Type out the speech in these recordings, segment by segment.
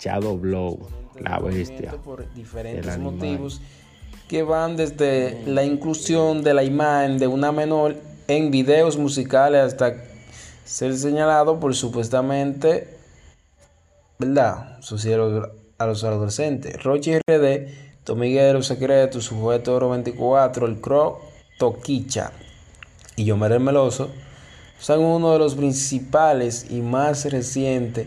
Shadow Blow, la bestia. Por diferentes motivos que van desde la inclusión de la imagen de una menor en videos musicales hasta ser señalado por supuestamente, ¿verdad? Suceder a los adolescentes. Rochi RD, Tomiguero Secreto, Sujeto Oro 24, El Crow, Toquicha y Yomer el Meloso son uno de los principales y más recientes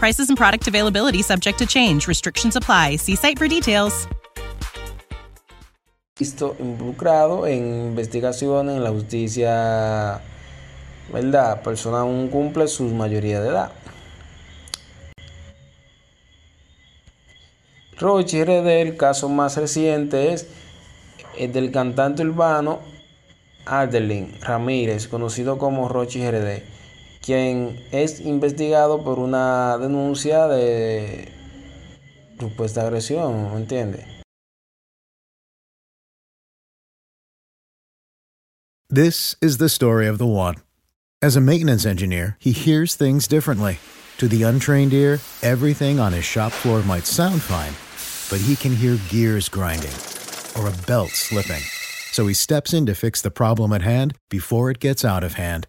Prices and product availability subject to change. Restrictions apply. See site for details. visto involucrado en investigaciones en la justicia, ¿verdad? Persona aún cumple su mayoría de edad. Rochi RD, el caso más reciente es el del cantante urbano Adelín Ramírez, conocido como Rochi RD, quien es investigado por una denuncia de supuesta agresión, ¿me entiendes? This is the story of the one. As a maintenance engineer, he hears things differently. To the untrained ear, everything on his shop floor might sound fine, but he can hear gears grinding or a belt slipping. So he steps in to fix the problem at hand before it gets out of hand.